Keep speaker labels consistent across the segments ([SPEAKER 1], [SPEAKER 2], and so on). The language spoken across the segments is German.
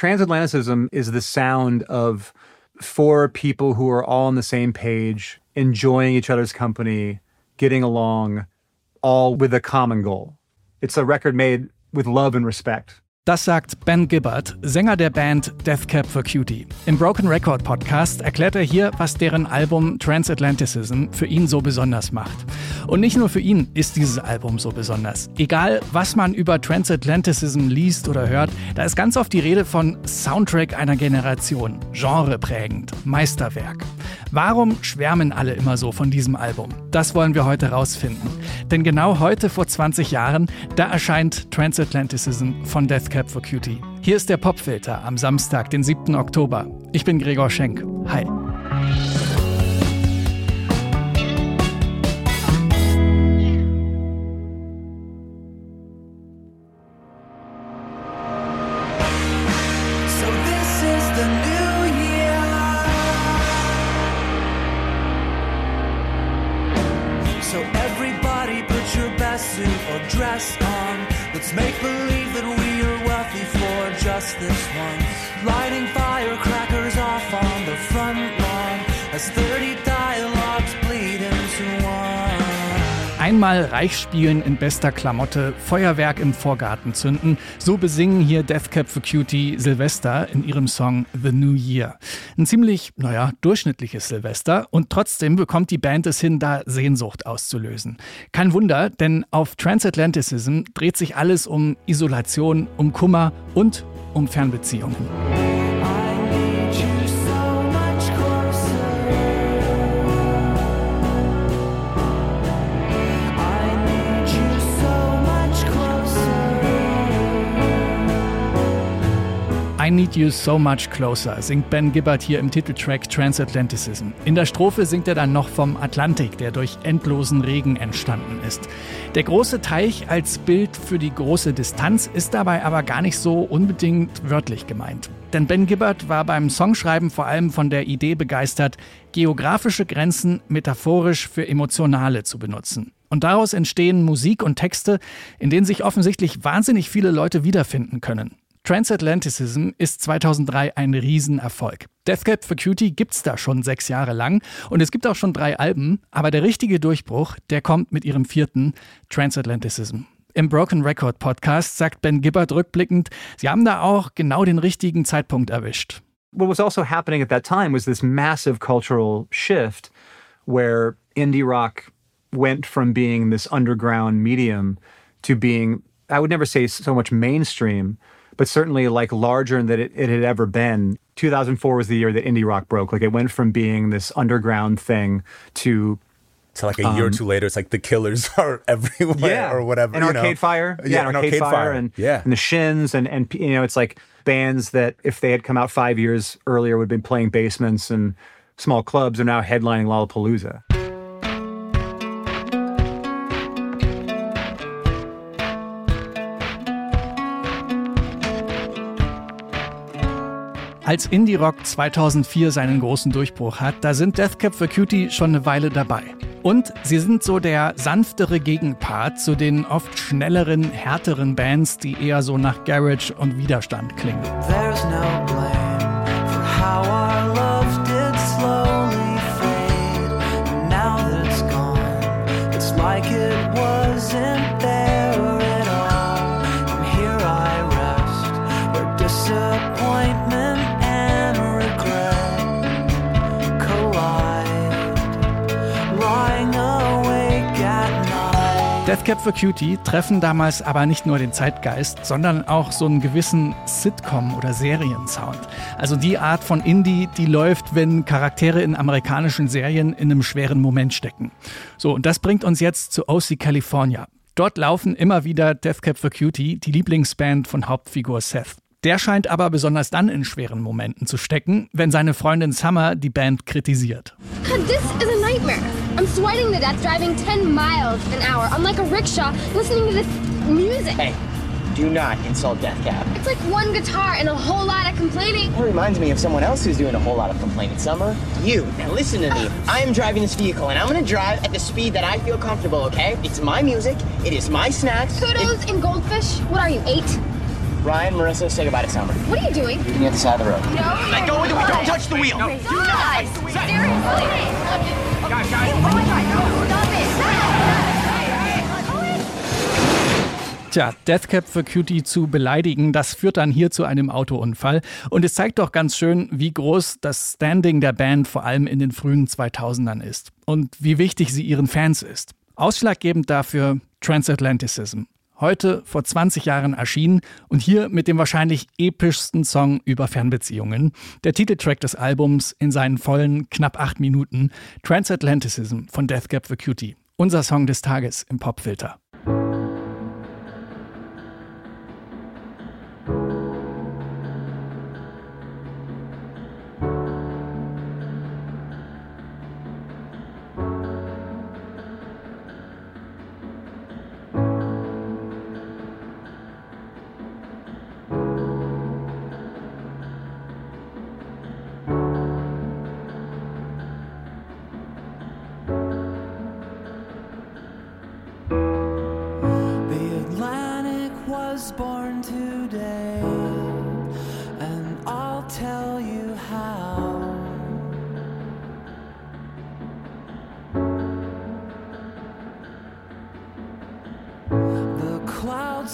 [SPEAKER 1] Transatlanticism is the sound of four people who are all on the same page, enjoying each other's company, getting along, all with a common goal. It's a record made with love and respect.
[SPEAKER 2] Das sagt Ben Gibbard, Sänger der Band Death Cab for Cutie. Im Broken Record Podcast erklärt er hier, was deren Album Transatlanticism für ihn so besonders macht. Und nicht nur für ihn ist dieses Album so besonders. Egal, was man über Transatlanticism liest oder hört, da ist ganz oft die Rede von Soundtrack einer Generation, genreprägend, Meisterwerk. Warum schwärmen alle immer so von diesem Album? Das wollen wir heute rausfinden. Denn genau heute vor 20 Jahren, da erscheint Transatlanticism von Death Cab for Cutie. Hier ist der Popfilter am Samstag, den 7. Oktober. Ich bin Gregor Schenk. Hi. Einmal reich spielen in bester Klamotte, Feuerwerk im Vorgarten zünden. So besingen hier Death Cab for Cutie Silvester in ihrem Song The New Year. Ein ziemlich, naja, durchschnittliches Silvester und trotzdem bekommt die Band es hin, da Sehnsucht auszulösen. Kein Wunder, denn auf Transatlanticism dreht sich alles um Isolation, um Kummer und um Fernbeziehungen. Need You So Much Closer singt Ben Gibbard hier im Titeltrack Transatlanticism. In der Strophe singt er dann noch vom Atlantik, der durch endlosen Regen entstanden ist. Der große Teich als Bild für die große Distanz ist dabei aber gar nicht so unbedingt wörtlich gemeint. Denn Ben Gibbard war beim Songschreiben vor allem von der Idee begeistert, geografische Grenzen metaphorisch für emotionale zu benutzen. Und daraus entstehen Musik und Texte, in denen sich offensichtlich wahnsinnig viele Leute wiederfinden können. Transatlanticism ist 2003 ein Riesenerfolg. Death Cab for Cutie gibt's da schon sechs Jahre lang und es gibt auch schon drei Alben, aber der richtige Durchbruch, der kommt mit ihrem vierten Transatlanticism. Im Broken Record Podcast sagt Ben Gibbard rückblickend, sie haben da auch genau den richtigen Zeitpunkt erwischt.
[SPEAKER 1] What was also happening at that time was this massive cultural shift where indie rock went from being this underground medium to being, I would never say so much mainstream, but certainly like larger than it, it had ever been. 2004 was the year that indie rock broke. Like it went from being this underground thing to
[SPEAKER 3] to like a year um, or two later, it's like the killers are everywhere
[SPEAKER 1] yeah.
[SPEAKER 3] or whatever.
[SPEAKER 1] And Arcade know. Fire. Yeah, yeah and Arcade, Arcade Fire, Fire, and,
[SPEAKER 3] yeah.
[SPEAKER 1] and the Shins and, and, you know, it's like bands that if they had come out five years earlier would have been playing basements and small clubs are now headlining Lollapalooza.
[SPEAKER 2] Als Indie Rock 2004 seinen großen Durchbruch hat, da sind Death Cab for Cutie schon eine Weile dabei. Und sie sind so der sanftere Gegenpart zu den oft schnelleren, härteren Bands, die eher so nach Garage und Widerstand klingen. There's no blame Death Cab for Cutie treffen damals aber nicht nur den Zeitgeist, sondern auch so einen gewissen Sitcom- oder Seriensound. Also die Art von Indie, die läuft, wenn Charaktere in amerikanischen Serien in einem schweren Moment stecken. So, und das bringt uns jetzt zu OC California. Dort laufen immer wieder Death Cab for Cutie, die Lieblingsband von Hauptfigur Seth. Der scheint aber besonders dann in schweren Momenten zu stecken, wenn seine Freundin Summer die Band kritisiert.
[SPEAKER 4] This is a nightmare. I'm sweating to death driving 10 miles an hour on like a rickshaw listening to this music.
[SPEAKER 5] Hey, do not insult Death Cab.
[SPEAKER 4] It's like one guitar and a whole lot of complaining.
[SPEAKER 5] It reminds me of someone else who's doing a whole lot of complaining. Summer, you. Now listen to me. Oh. I am driving this vehicle and I'm gonna drive at the speed that I feel comfortable, okay? It's my music. It is my snacks.
[SPEAKER 4] Kudos and goldfish. What are you, eight?
[SPEAKER 5] Ryan, Marissa, say goodbye to Summer.
[SPEAKER 4] What are you doing?
[SPEAKER 5] Meeting at the side of the road.
[SPEAKER 4] No.
[SPEAKER 5] Let go of the wheel. Don't touch the wheel.
[SPEAKER 4] Guys, seriously. Guys, guys.
[SPEAKER 2] Tja, Deathcap für Cutie zu beleidigen, das führt dann hier zu einem Autounfall. Und es zeigt doch ganz schön, wie groß das Standing der Band vor allem in den frühen 2000ern ist. Und wie wichtig sie ihren Fans ist. Ausschlaggebend dafür Transatlanticism. Heute vor 20 Jahren erschienen und hier mit dem wahrscheinlich epischsten Song über Fernbeziehungen. Der Titeltrack des Albums in seinen vollen knapp acht Minuten. Transatlanticism von Deathcap for Cutie. Unser Song des Tages im Popfilter.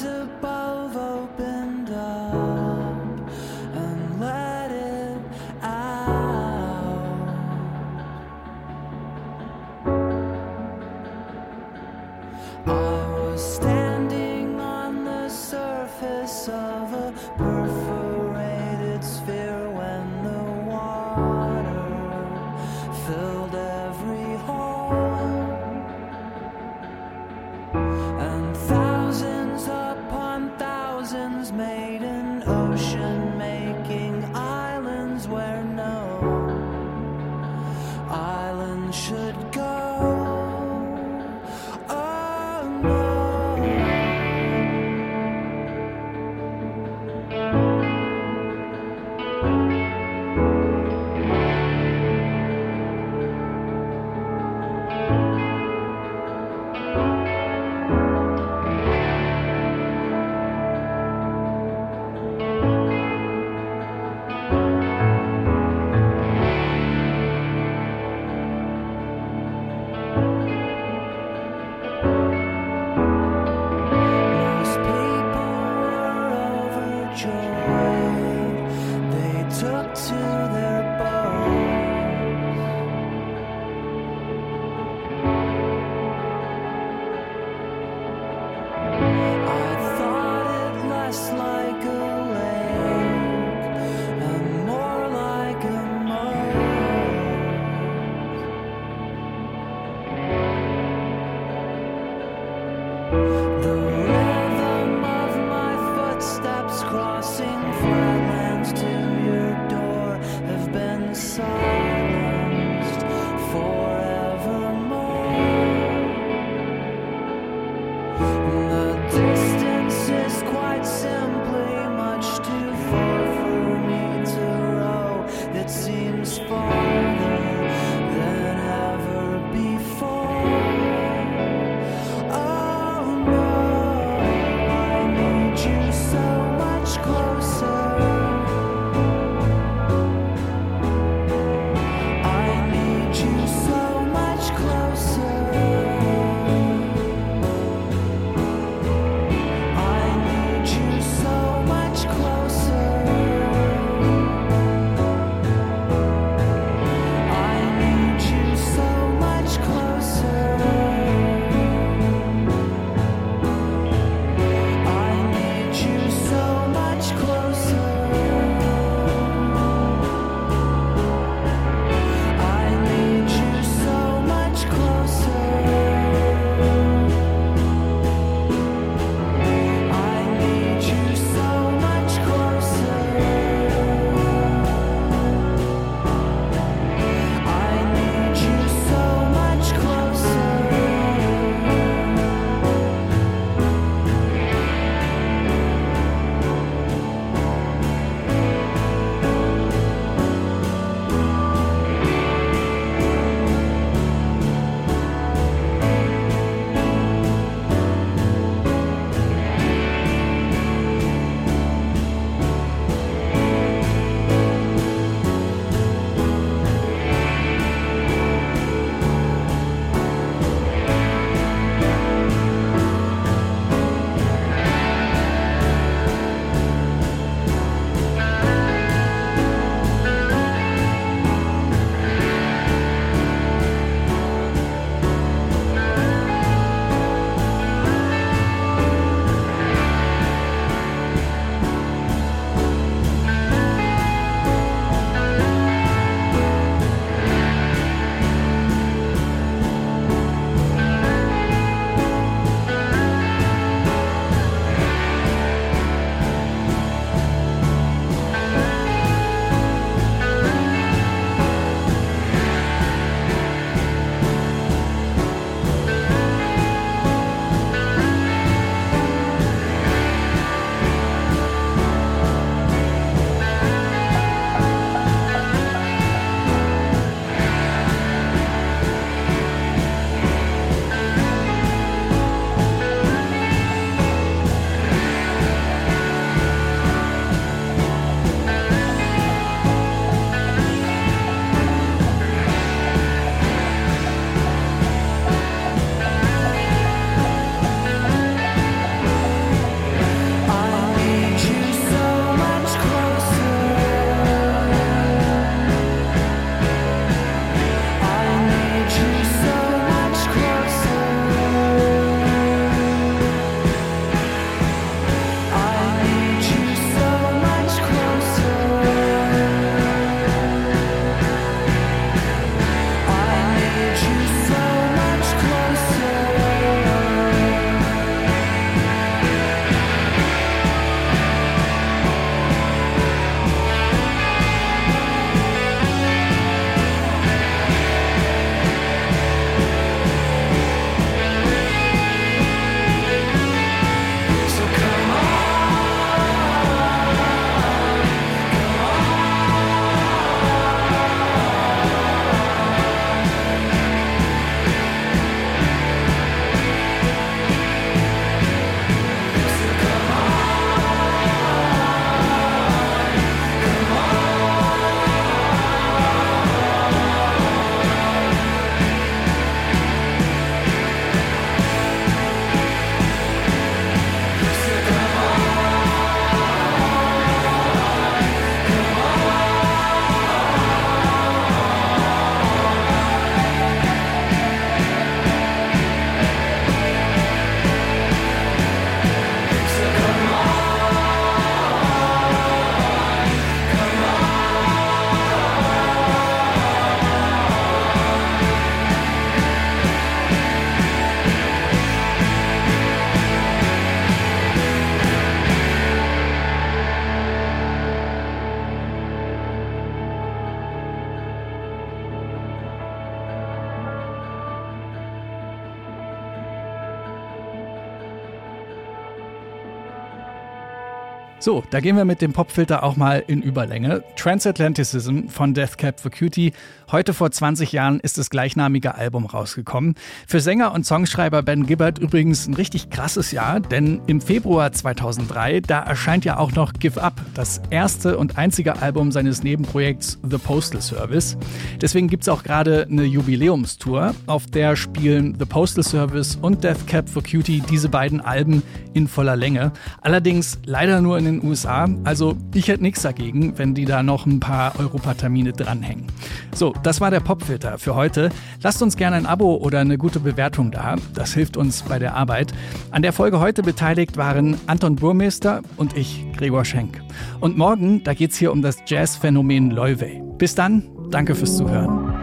[SPEAKER 2] to treasure. So, da gehen wir mit dem Popfilter auch mal in Überlänge. Transatlanticism von Death Cab for Cutie. Heute vor 20 Jahren ist das gleichnamige Album rausgekommen. Für Sänger und Songschreiber Ben Gibbard übrigens ein richtig krasses Jahr, denn im Februar 2003, da erscheint ja auch noch Give Up, das erste und einzige Album seines Nebenprojekts The Postal Service. Deswegen gibt es auch gerade eine Jubiläumstour, auf der spielen The Postal Service und Death Cab for Cutie diese beiden Alben in voller Länge. Allerdings leider nur in den USA. Also ich hätte nichts dagegen, wenn die da noch ein paar Europatermine dranhängen. So, das war der Popfilter für heute. Lasst uns gerne ein Abo oder eine gute Bewertung da. Das hilft uns bei der Arbeit. An der Folge heute beteiligt waren Anton Burmeister und ich, Gregor Schenk. Und morgen, da geht es hier um das Jazzphänomen Loewe. Bis dann, danke fürs Zuhören.